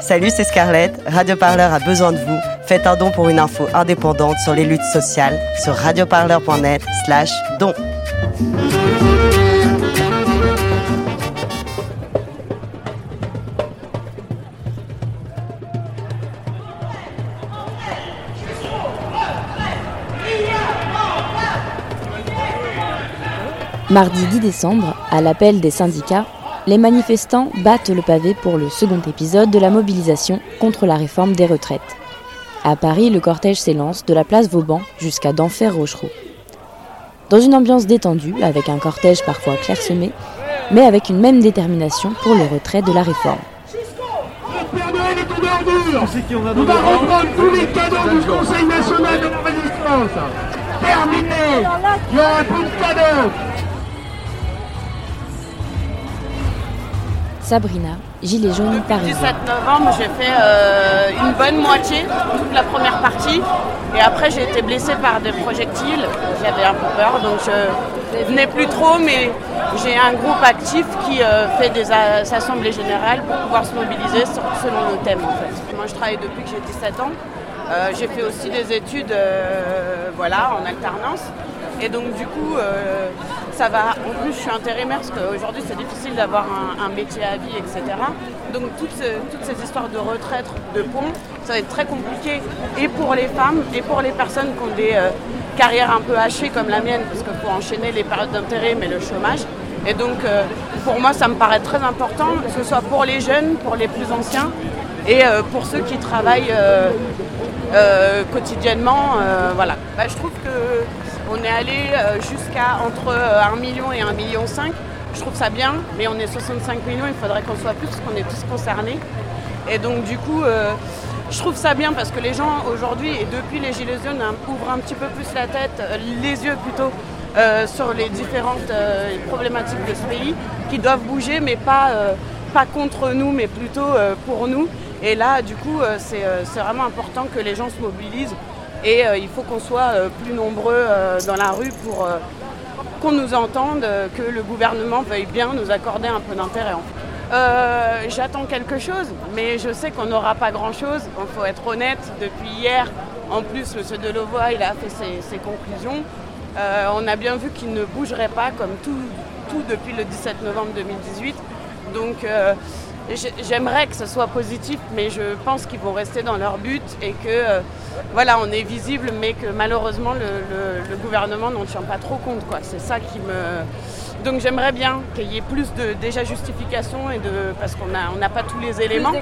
Salut, c'est Scarlett. Radio Parleur a besoin de vous. Faites un don pour une info indépendante sur les luttes sociales sur radioparleur.net slash don. Mardi 10 décembre, à l'appel des syndicats, les manifestants battent le pavé pour le second épisode de la mobilisation contre la réforme des retraites. À Paris, le cortège s'élance de la place Vauban jusqu'à d'Enfer Rochereau. Dans une ambiance détendue, avec un cortège parfois clairsemé, mais avec une même détermination pour le retrait de la réforme. Terminé. Sabrina, gilet jaune Depuis le parisien. 17 novembre, j'ai fait euh, une bonne moitié, toute la première partie. Et après, j'ai été blessée par des projectiles. J'avais un peu peur, donc je venais plus trop. Mais j'ai un groupe actif qui euh, fait des assemblées générales pour pouvoir se mobiliser selon le thème. En fait. Moi, je travaille depuis que j'ai 17 ans. Euh, j'ai fait aussi des études voilà, en alternance. Et donc du coup, ça va. En plus, je suis intérimaire parce qu'aujourd'hui, c'est difficile d'avoir un, métier à vie, etc. Donc toutes, ce- toutes ces histoires de retraite, de pont, ça va être très compliqué et pour les femmes et pour les personnes qui ont des euh, carrières un peu hachées comme la mienne, parce qu'il faut enchaîner les périodes d'intérim et le chômage. Et donc, euh, pour moi, ça me paraît très important, que ce soit pour les jeunes, pour les plus anciens et euh, pour ceux qui travaillent euh, quotidiennement. euh, voilà. Bah, je trouve que on est allé euh, jusqu'à entre euh, 1 million et 1 million 5. Je trouve ça bien, mais on est 65 millions, il faudrait qu'on soit plus parce qu'on est tous concernés. Et donc du coup, je trouve ça bien parce que les gens aujourd'hui et depuis les Gilets jaunes hein, ouvrent un petit peu plus la tête, les yeux plutôt, sur les différentes problématiques de ce pays qui doivent bouger, mais pas, pas contre nous, mais plutôt pour nous. Et là, du coup, euh, c'est euh, c'est vraiment important que les gens se mobilisent et euh, il faut qu'on soit plus nombreux dans la rue pour qu'on nous entende, que le gouvernement veuille bien nous accorder un peu d'intérêt. J'attends quelque chose, mais je sais qu'on n'aura pas grand-chose. Il faut être honnête, depuis hier, en plus, M. Delevoye il a fait ses, conclusions. On a bien vu qu'il ne bougerait pas comme tout, depuis le 17 novembre 2018. Donc j'aimerais que ce soit positif, mais je pense qu'ils vont rester dans leur but et que euh, voilà, on est visible, mais que malheureusement le, le- le gouvernement n'en tient pas trop compte. quoi. C'est ça qui me. Donc j'aimerais bien qu'il y ait plus de déjà justification et de parce qu'on a on n'a pas tous les éléments.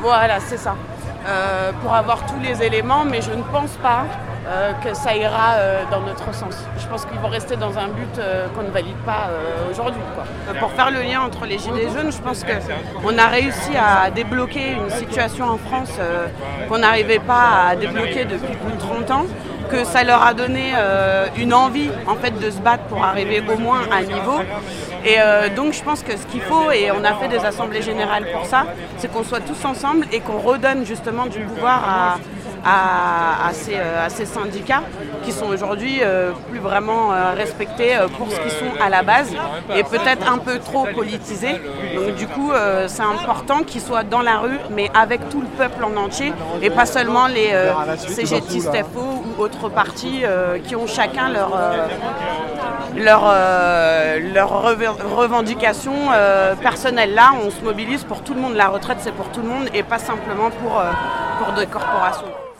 Voilà, c'est ça. Euh, pour avoir tous les éléments, mais je ne pense pas euh, que ça ira euh, dans notre sens. Je pense qu'ils vont rester dans un but euh, qu'on ne valide pas aujourd'hui. pour faire le lien entre les Gilets jaunes, je pense qu'on a réussi à débloquer une situation en France qu'on n'arrivait pas à débloquer depuis plus de 30 ans que ça leur a donné une envie en fait de se battre pour arriver au moins à un niveau. Et donc je pense que ce qu'il faut, et on a fait des assemblées générales pour ça, c'est qu'on soit tous ensemble et qu'on redonne justement du pouvoir à, à- à ces, euh, à ces syndicats qui sont aujourd'hui euh, plus vraiment euh, respectés pour ce qu'ils sont à la base et peut-être un peu trop politisés. Donc du coup c'est important qu'ils soient dans la rue mais avec tout le peuple en entier et pas seulement les CGTistes FO ou autres partis qui ont chacun leur, euh, leur, euh, leur rev- revendication euh, personnelle. Là, on se mobilise pour tout le monde. La retraite, c'est pour tout le monde et pas simplement pour des corporations.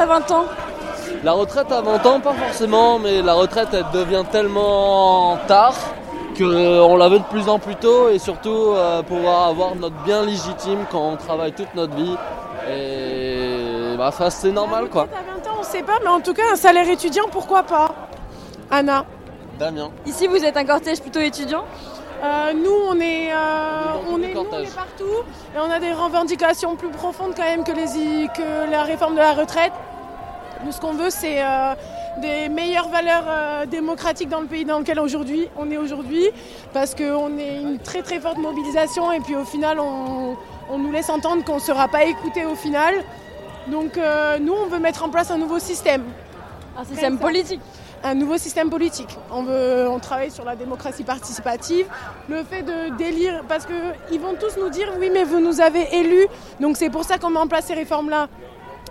à 20 ans? La retraite à 20 ans, pas forcément, mais la retraite elle devient tellement tard qu'on la veut de plus en plus tôt et surtout euh, pouvoir avoir notre bien légitime quand on travaille toute notre vie. Et bah, ça, c'est normal quoi. À 20 ans, on sait pas, mais en tout cas, un salaire étudiant, pourquoi pas? Anna? Damien. Ici, vous êtes un cortège plutôt étudiant? Euh, nous, on est, euh, on, tous est, les nous, on cortèges. est partout et on a des revendications plus profondes quand même que, les, i- que la réforme de la retraite. Nous, ce qu'on veut, c'est euh, des meilleures valeurs euh, démocratiques dans le pays dans lequel aujourd'hui on est aujourd'hui, parce qu'on est une très très forte mobilisation et puis au final, on, on nous laisse entendre qu'on ne sera pas écouté au final. Donc euh, nous, on veut mettre en place un nouveau système Un système politique. un nouveau système politique. On, veut, on travaille sur la démocratie participative, le fait de délire, parce qu'ils vont tous nous dire oui mais vous nous avez élus, donc c'est pour ça qu'on met en place ces réformes-là.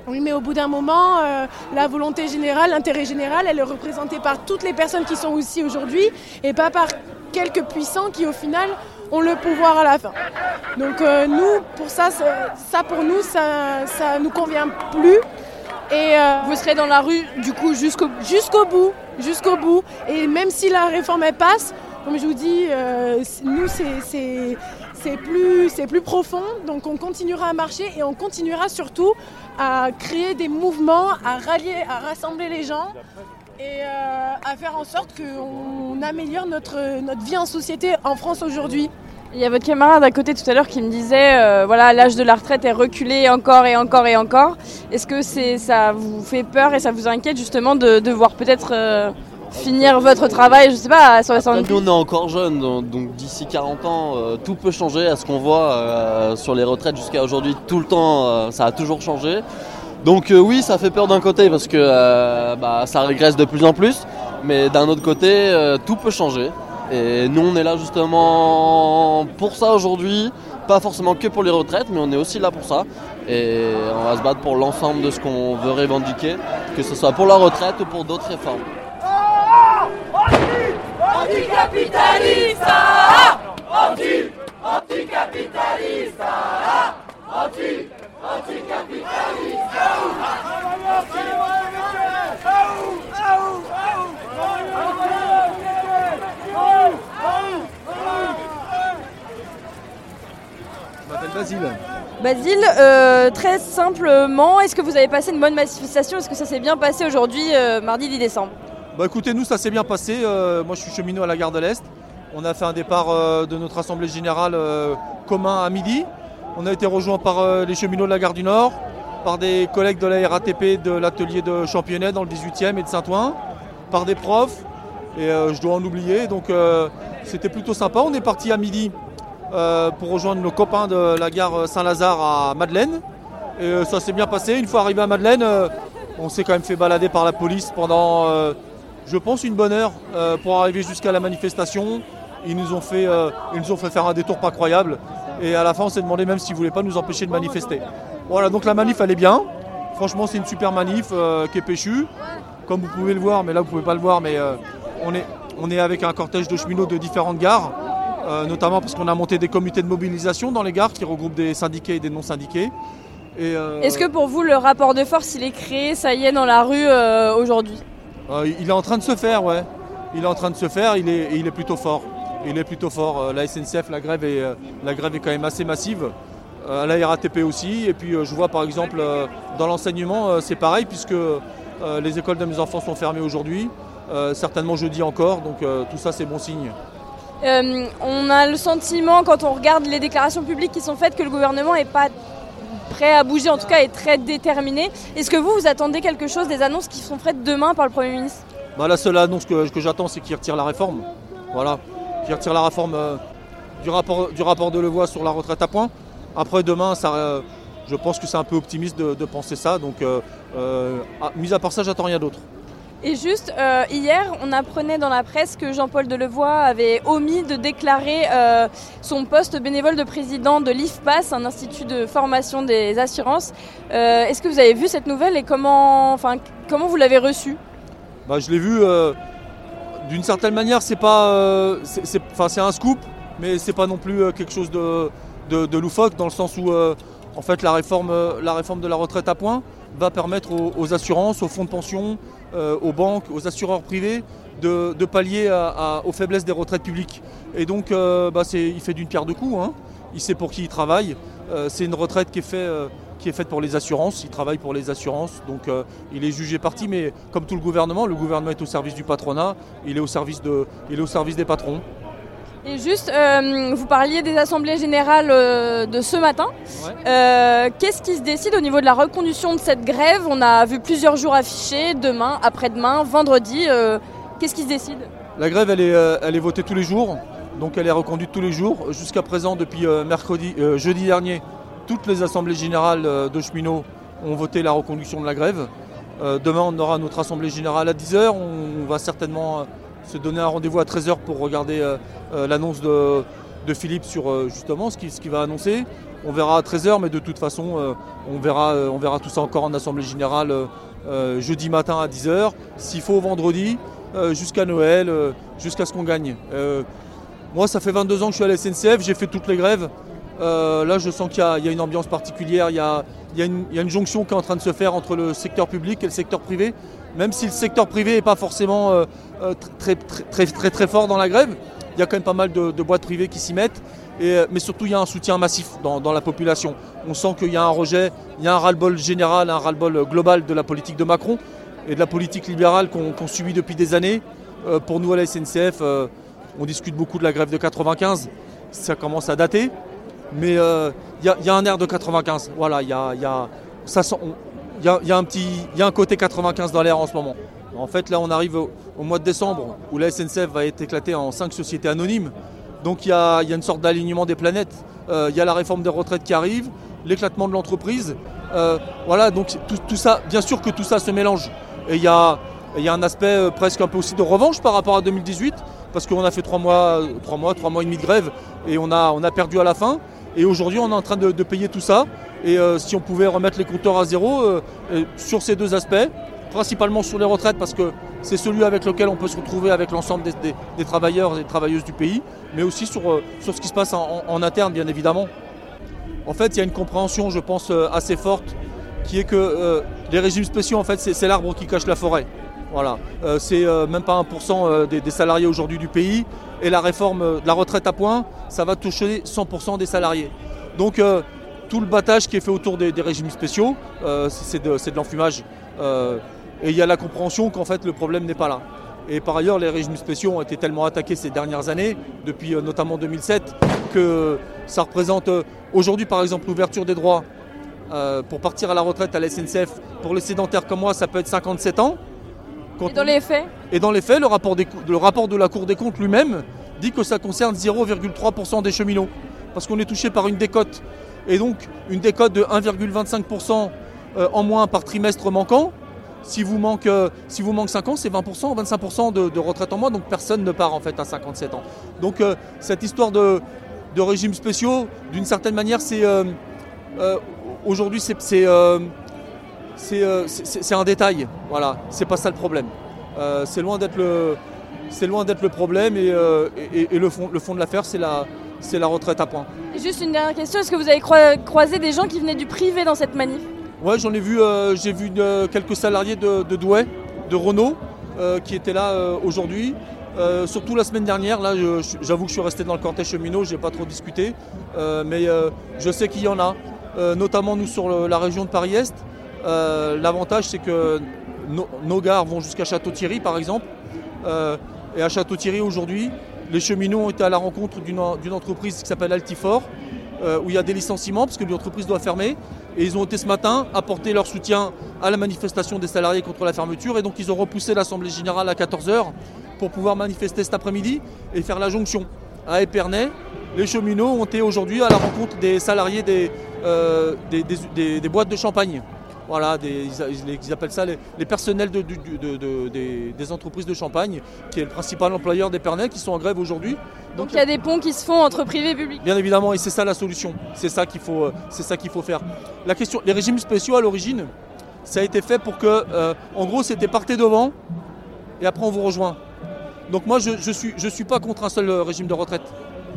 Oui mais au bout d'un moment, euh, la volonté générale, l'intérêt général, elle est représentée par toutes les personnes qui sont ici aujourd'hui et pas par quelques puissants qui au final ont le pouvoir à la fin. Donc euh, nous, pour ça, ça, pour nous, ça, ça nous convient plus. Et euh, Vous serez dans la rue, du coup, jusqu'au bout, jusqu'au bout. Et même si la réforme elle passe, comme je vous dis, nous c'est- c'est plus, profond, donc on continuera à marcher et on continuera surtout à créer des mouvements, à rallier, à rassembler les gens et euh, à faire en sorte qu'on améliore notre, vie en société en France aujourd'hui. Il y a votre camarade à côté tout à l'heure qui me disait, euh, voilà, l'âge de la retraite est reculé encore et encore et encore. Est-ce que ça vous fait peur et ça vous inquiète justement de, de voir peut-être euh, finir votre travail, je sais pas, à 70 Nous on est encore jeunes, donc, donc d'ici 40 ans, euh, tout peut changer. À ce qu'on voit euh, sur les retraites jusqu'à aujourd'hui, tout le temps, euh, ça a toujours changé. Donc oui, ça fait peur d'un côté parce que bah, ça régresse de plus en plus, mais d'un autre côté, tout peut changer. Et nous, on est là justement pour ça aujourd'hui, pas forcément que pour les retraites, mais on est aussi là pour ça. Et on va se battre pour l'ensemble de ce qu'on veut revendiquer, que ce soit pour la retraite ou pour d'autres réformes. Je m'appelle Basile. Basile, euh, très simplement, est-ce que vous avez passé une bonne manifestation? Est-ce que ça s'est bien passé aujourd'hui, euh, mardi 10 décembre? Bah écoutez, nous ça s'est bien passé. Euh, moi je suis cheminot à la gare de l'Est. On a fait un départ euh, de notre assemblée générale euh, commun à midi. On a été rejoint par les cheminots de la gare du Nord, par des collègues de la RATP de l'atelier de Championnet dans le 18e et de Saint-Ouen, par des profs. Et je dois en oublier. Donc c'était plutôt sympa. On est parti à midi pour rejoindre nos copains de la gare Saint-Lazare à Madeleine. Et ça s'est bien passé. Une fois arrivé à Madeleine, on s'est quand même fait balader par la police pendant, je pense, une bonne heure euh, pour arriver jusqu'à la manifestation. Ils nous, ont fait, euh, ils faire un détour pas croyable. Et à la fin, on s'est demandé même s'ils ne voulaient pas nous empêcher de manifester. Voilà, donc la manif, elle est bien. Franchement, c'est une super manif euh, qui est péchue. Comme vous pouvez le voir, mais là, vous ne pouvez pas le voir, mais on, est, avec un cortège de cheminots de différentes gares. notamment parce qu'on a monté des comités de mobilisation dans les gares qui regroupent des syndiqués et des non-syndiqués. Est-ce que pour vous, le rapport de force, il est créé, ça y est, dans la rue aujourd'hui? Euh, il est en train de se faire, ouais. Il est en train de se faire, il est, il est plutôt fort. Il est plutôt fort. Euh, La SNCF, la grève est, euh, la grève est quand même assez massive. La RATP aussi. Et puis je vois par exemple dans l'enseignement, c'est pareil puisque les écoles de mes enfants sont fermées aujourd'hui. Certainement jeudi encore. Donc tout ça c'est bon signe. On a le sentiment, quand on regarde les déclarations publiques qui sont faites, que le gouvernement n'est pas prêt à bouger, en tout cas est très déterminé. Est-ce que vous, vous attendez quelque chose des annonces qui seront faites demain par le Premier ministre? Bah, la seule annonce que, j'attends, c'est qu'il retire la réforme. Voilà, qu'il retire la réforme euh, du, rapport, du rapport de Levoix sur la retraite à points. Après, demain, ça, euh, je pense que c'est un peu optimiste de, penser ça. Donc, euh, ah, mis à part ça, j'attends rien d'autre. Et juste, euh, hier, on apprenait dans la presse que Jean-Paul Delevoye avait omis de déclarer euh, son poste bénévole de président de l'IFPAS, un institut de formation des assurances. Euh, Est-ce que vous avez vu cette nouvelle et comment, enfin, comment vous l'avez reçue? Bah, je l'ai vu. D'une certaine manière, c'est pas, c'est- un scoop, mais c'est pas non plus quelque chose de, loufoque dans le sens où, en fait, la réforme, la réforme de la retraite à points va permettre aux assurances, aux fonds de pension, euh, aux banques, aux assureurs privés de, pallier aux faiblesses des retraites publiques. Et donc, euh, bah, il fait d'une pierre deux coups. hein. Il sait pour qui il travaille. Euh, c'est une retraite qui est faite pour les assurances. Il travaille pour les assurances, donc il est jugé parti, mais comme tout le gouvernement, le gouvernement est au service du patronat, il est au service des patrons. Et juste, euh, vous parliez des assemblées générales euh, de ce matin. Ouais. Euh, Qu'est-ce qui se décide au niveau de la reconduction de cette grève? On a vu plusieurs jours affichés, demain, après-demain, vendredi. Qu'est-ce qui se décide? La grève, elle est, elle est votée tous les jours, donc elle est reconduite tous les jours. Jusqu'à présent, depuis mercredi, jeudi dernier, toutes les assemblées générales de cheminots ont voté la reconduction de la grève. Demain, on aura notre assemblée générale à 10h. On va certainement se donner un rendez-vous à 13h pour regarder euh, euh, l'annonce de, Philippe sur euh, justement ce qu'il va annoncer. On verra à 13h, mais de toute façon, on, verra, on verra tout ça encore en assemblée générale jeudi matin à 10h. S'il faut vendredi, jusqu'à Noël, jusqu'à ce qu'on gagne. Moi, ça fait 22 ans que je suis à la SNCF, j'ai fait toutes les grèves. Là, je sens qu'il y, a- une ambiance particulière, il y a une jonction qui est en train de se faire entre le secteur public et le secteur privé. Même si le secteur privé n'est pas forcément euh, euh, très, très, très, très, fort dans la grève, il y a quand même pas mal de, boîtes privées qui s'y mettent. Et, euh, mais surtout, il y a un soutien massif dans, la population. On sent qu'il y a un rejet, il y a un ras-le-bol général, un ras-le-bol global de la politique de Macron et de la politique libérale qu'on subit depuis des années. Pour nous à la SNCF, on discute beaucoup de la grève de 95. Ça commence à dater. Mais il y, a- un air de 95. Voilà, il y a, y a- ça sent- il y a- un petit, y a un côté 95 dans l'air en ce moment. En fait, là, on arrive au, mois de décembre où la SNCF va être éclatée en cinq sociétés anonymes. Donc il y a, une sorte d'alignement des planètes. Euh, il y a la réforme des retraites qui arrive, l'éclatement de l'entreprise. Euh, voilà, donc tout, ça, bien sûr que tout ça se mélange. Et il y a, un aspect euh, presque un peu aussi de revanche par rapport à 2018, parce qu'on a fait trois mois, trois mois, trois mois et demi de grève, et on a, on a perdu à la fin. Et aujourd'hui, on est en train de payer tout ça. Et euh, si on pouvait remettre les compteurs à zéro euh, sur ces deux aspects, principalement sur les retraites, parce que c'est celui avec lequel on peut se retrouver avec l'ensemble des, travailleurs et des travailleuses du pays, mais aussi sur, euh, sur ce qui se passe en, interne, bien évidemment. En fait, il y a une compréhension, je pense, assez forte, qui est que les régimes spéciaux, en fait, c'est l'arbre qui cache la forêt. Voilà, Euh, c'est même pas 1% euh, des, des salariés aujourd'hui du pays. Et la réforme de la retraite à points, ça va toucher 100% des salariés. Donc tout le battage qui est fait autour des, des régimes spéciaux, euh, c'est de, l'enfumage. Euh, et il y a la compréhension qu'en fait le problème n'est pas là. Et par ailleurs, les régimes spéciaux ont été tellement attaqués ces dernières années, depuis euh, notamment 2007, que ça représente aujourd'hui par exemple l'ouverture des droits euh, pour partir à la retraite à la SNCF. Pour les sédentaires comme moi, ça peut être 57 ans. Quand Et dans les faits et dans les faits, le rapport, des le rapport de la Cour des comptes lui-même dit que ça concerne 0,3% des cheminots. Parce qu'on est touché par une décote. Et donc, une décote de 1,25% euh, en moins par trimestre manquant. Si vous manque, euh, si vous manque 5 ans, c'est 20%, 25% de, retraite en moins. Donc personne ne part en fait à 57 ans. Donc euh, cette histoire de, régimes spéciaux, d'une certaine manière, c'est aujourd'hui c'est c'est, un détail. Voilà, c'est pas ça le problème. C'est loin d'être le, c'est loin d'être le problème et, et- et le, fond, le fond de l'affaire, c'est la, c'est la retraite à points. Et Juste une dernière question, est-ce que vous avez croi- croisé des gens qui venaient du privé dans cette manif? Ouais, j'en ai vu, euh, j'ai vu euh, quelques salariés de, de Douai, de Renault, euh, qui étaient là aujourd'hui. Surtout la semaine dernière, là, j'avoue que je suis resté dans le cortège cheminot, j'ai pas trop discuté, mais je sais qu'il y en a, notamment nous sur le- la région de Paris-Est. L'avantage, c'est que nos, nos gares vont jusqu'à Château-Thierry, par exemple. Et à Château-Thierry, aujourd'hui, les cheminots ont été à la rencontre d'une entreprise qui s'appelle Altifort, euh, où il y a des licenciements, parce que l'entreprise doit fermer. Et ils ont été ce matin apporter leur soutien à la manifestation des salariés contre la fermeture. Et donc ils ont repoussé l'Assemblée Générale à 14h pour pouvoir manifester cet après-midi et faire la jonction. À Épernay, les cheminots ont été aujourd'hui à la rencontre des salariés des, euh, boîtes de champagne. Voilà, des- ils, ils appellent ça les, les personnels de- du- du- de- de- des, des entreprises de champagne, qui est le principal employeur d'Épernay, qui sont en grève aujourd'hui. Donc il y a des ponts qui se font entre privé et public. Bien évidemment, et c'est ça la solution. C'est ça qu'il faut, euh, c'est ça qu'il faut faire. La question, les régimes spéciaux à l'origine, ça a été fait pour que, euh, en gros, c'était partez devant et après on vous rejoint. Donc moi, je, je suis, je suis pas contre un seul euh, régime de retraite,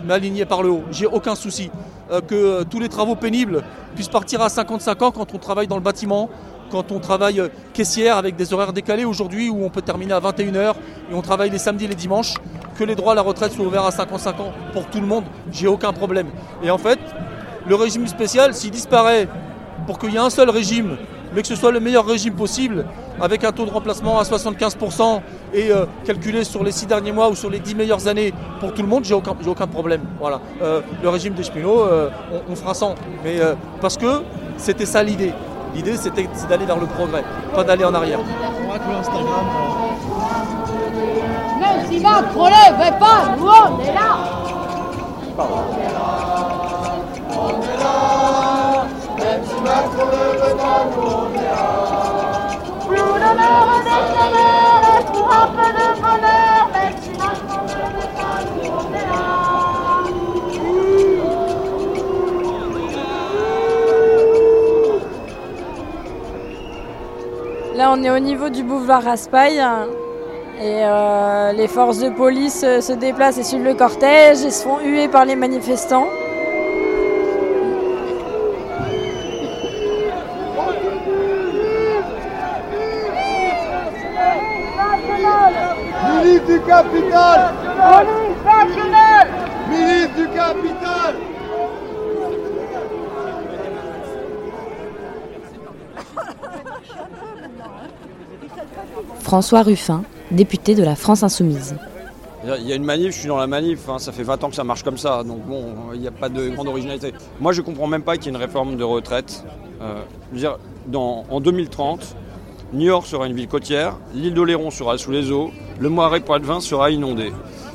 mais aligné par le haut. J'ai aucun souci euh, que euh, tous les travaux pénibles puissent partir à 55 ans quand on travaille dans le bâtiment, quand on travaille euh, caissière avec des horaires décalés aujourd'hui où on peut terminer à 21h et on travaille les samedis et les dimanches, que les droits à la retraite soient ouverts à 55 ans pour tout le monde, j'ai aucun problème. Et en fait, le régime spécial, s'il disparaît pour qu'il y ait un seul régime, mais que ce soit le meilleur régime possible, avec un taux de remplacement à 75% et euh, calculé sur les six derniers mois ou sur les dix meilleures années pour tout le monde, j'ai aucun, aucun problème. Voilà. Euh, le régime des cheminots, euh, on, fera sans. Mais parce que c'était ça l'idée. L'idée, c'était d'aller vers le progrès, pas d'aller en arrière. Même si Macron ne pas, nous on est là. On est là, même si veut pas, nous on est là. Là. On est au niveau du boulevard Raspail. Et euh, les forces de police euh, se déplacent et suivent le cortège et se font huer par les manifestants. Du capital Milice du capital François Ruffin, député de la France Insoumise. Il y a une manif, je suis dans la manif, hein, ça fait 20 ans que ça marche comme ça, donc bon, il n'y a pas de grande originalité. Moi je ne comprends même pas qu'il y ait une réforme de retraite. Euh, dire, en 2030, New York sera une ville côtière, l'île d'Oléron sera sous les eaux, le Moiret Poitevin sera inondé.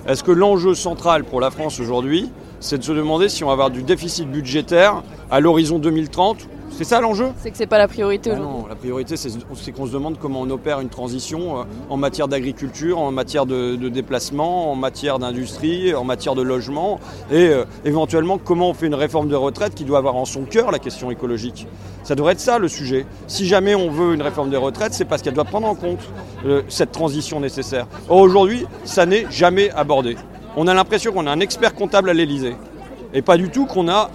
Est-ce que l'enjeu central pour la France aujourd'hui, c'est de se demander si on va avoir du déficit budgétaire à l'horizon 2030 c'est ça l'enjeu C'est que c'est pas la priorité ah aujourd'hui. Non, la priorité c'est qu'on se demande comment on opère une transition euh, en matière d'agriculture, en matière de, déplacement, en matière d'industrie, en matière de logement et euh, éventuellement comment on fait une réforme de retraite qui doit avoir en son cœur la question écologique. Ça devrait être ça le sujet. Si jamais on veut une réforme des retraites, c'est parce qu'elle doit prendre en compte euh, cette transition nécessaire. Or aujourd'hui, ça n'est jamais abordé. On a l'impression qu'on a un expert comptable à l'Elysée et pas du tout qu'on a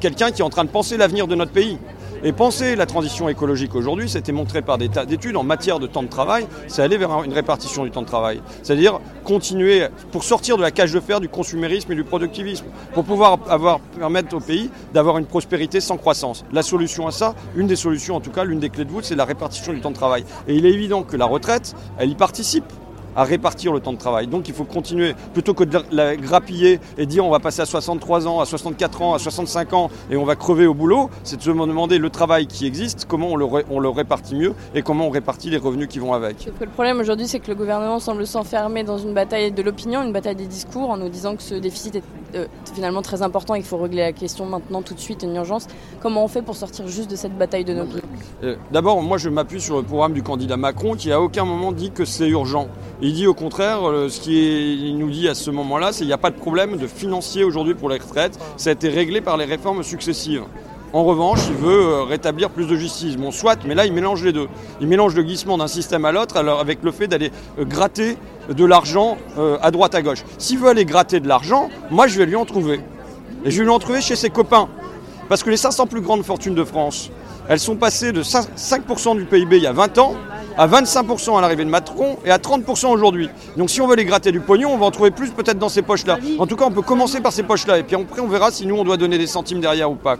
quelqu'un qui est en train de penser l'avenir de notre pays. Et penser la transition écologique aujourd'hui, c'était montré par des tas d'études en matière de temps de travail, c'est aller vers une répartition du temps de travail. C'est-à-dire continuer, pour sortir de la cage de fer du consumérisme et du productivisme, pour pouvoir avoir, permettre au pays d'avoir une prospérité sans croissance. La solution à ça, une des solutions en tout cas, l'une des clés de voûte, c'est la répartition du temps de travail. Et il est évident que la retraite, elle y participe à répartir le temps de travail. Donc il faut continuer, plutôt que de la grappiller et dire on va passer à 63 ans, à 64 ans, à 65 ans et on va crever au boulot, c'est de se demander le travail qui existe, comment on le, on le répartit mieux et comment on répartit les revenus qui vont avec. le problème aujourd'hui c'est que le gouvernement semble s'enfermer dans une bataille de l'opinion, une bataille des discours en nous disant que ce déficit est euh, finalement très important et qu'il faut régler la question maintenant tout de suite, une urgence. Comment on fait pour sortir juste de cette bataille de nos euh, D'abord, moi je m'appuie sur le programme du candidat Macron qui à aucun moment dit que c'est urgent. Il dit au contraire, euh, ce qu'il nous dit à ce moment-là, c'est qu'il n'y a pas de problème de financier aujourd'hui pour les retraites. Ça a été réglé par les réformes successives. En revanche, il veut euh, rétablir plus de justice. Bon, soit, mais là, il mélange les deux. Il mélange le glissement d'un système à l'autre avec le fait d'aller euh, gratter de l'argent à droite à gauche. S'il veut aller gratter de l'argent, moi, je vais lui en trouver. Et je vais lui en trouver chez ses copains. Parce que les 500 plus grandes fortunes de France, elles sont passées de 5% du PIB il y a 20 ans à 25% à l'arrivée de Macron et à 30% aujourd'hui. Donc si on veut les gratter du pognon, on va en trouver plus peut-être dans ces poches-là. En tout cas, on peut commencer par ces poches-là et puis après on verra si nous on doit donner des centimes derrière ou pas.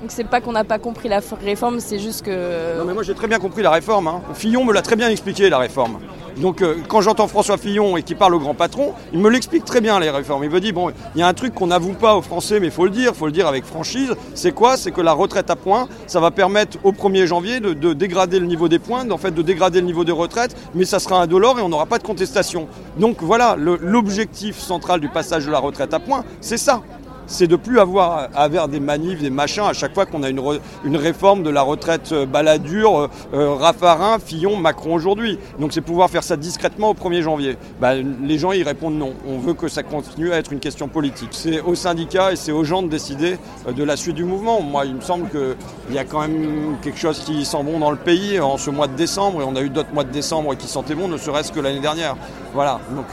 Donc c'est pas qu'on n'a pas compris la réforme, c'est juste que... Non mais moi j'ai très bien compris la réforme. Hein. Fillon me l'a très bien expliqué la réforme. Donc euh, quand j'entends François Fillon et qu'il parle au grand patron, il me l'explique très bien les réformes. Il me dit bon, il y a un truc qu'on n'avoue pas aux Français, mais il faut le dire, il faut le dire avec franchise. C'est quoi? C'est que la retraite à points, ça va permettre au 1er janvier de, dégrader le niveau des points, en fait de dégrader le niveau des retraites, mais ça sera indolore et on n'aura pas de contestation. Donc voilà, l'objectif central du passage de la retraite à points, c'est ça c'est de plus avoir à faire des manifs, des machins à chaque fois qu'on a une, réforme de la retraite euh, baladure, euh, euh, Raffarin, Fillon, Macron aujourd'hui. Donc c'est pouvoir faire ça discrètement au 1er janvier. Bah, les gens y répondent non. On veut que ça continue à être une question politique. C'est aux syndicats et c'est aux gens de décider de la suite du mouvement. Moi, il me semble qu'il y a quand même quelque chose qui sent bon dans le pays en ce mois de décembre et on a eu d'autres mois de décembre qui sentaient bon, ne serait-ce que l'année dernière. Voilà. Donc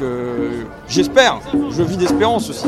j'espère. Je vis d'espérance aussi.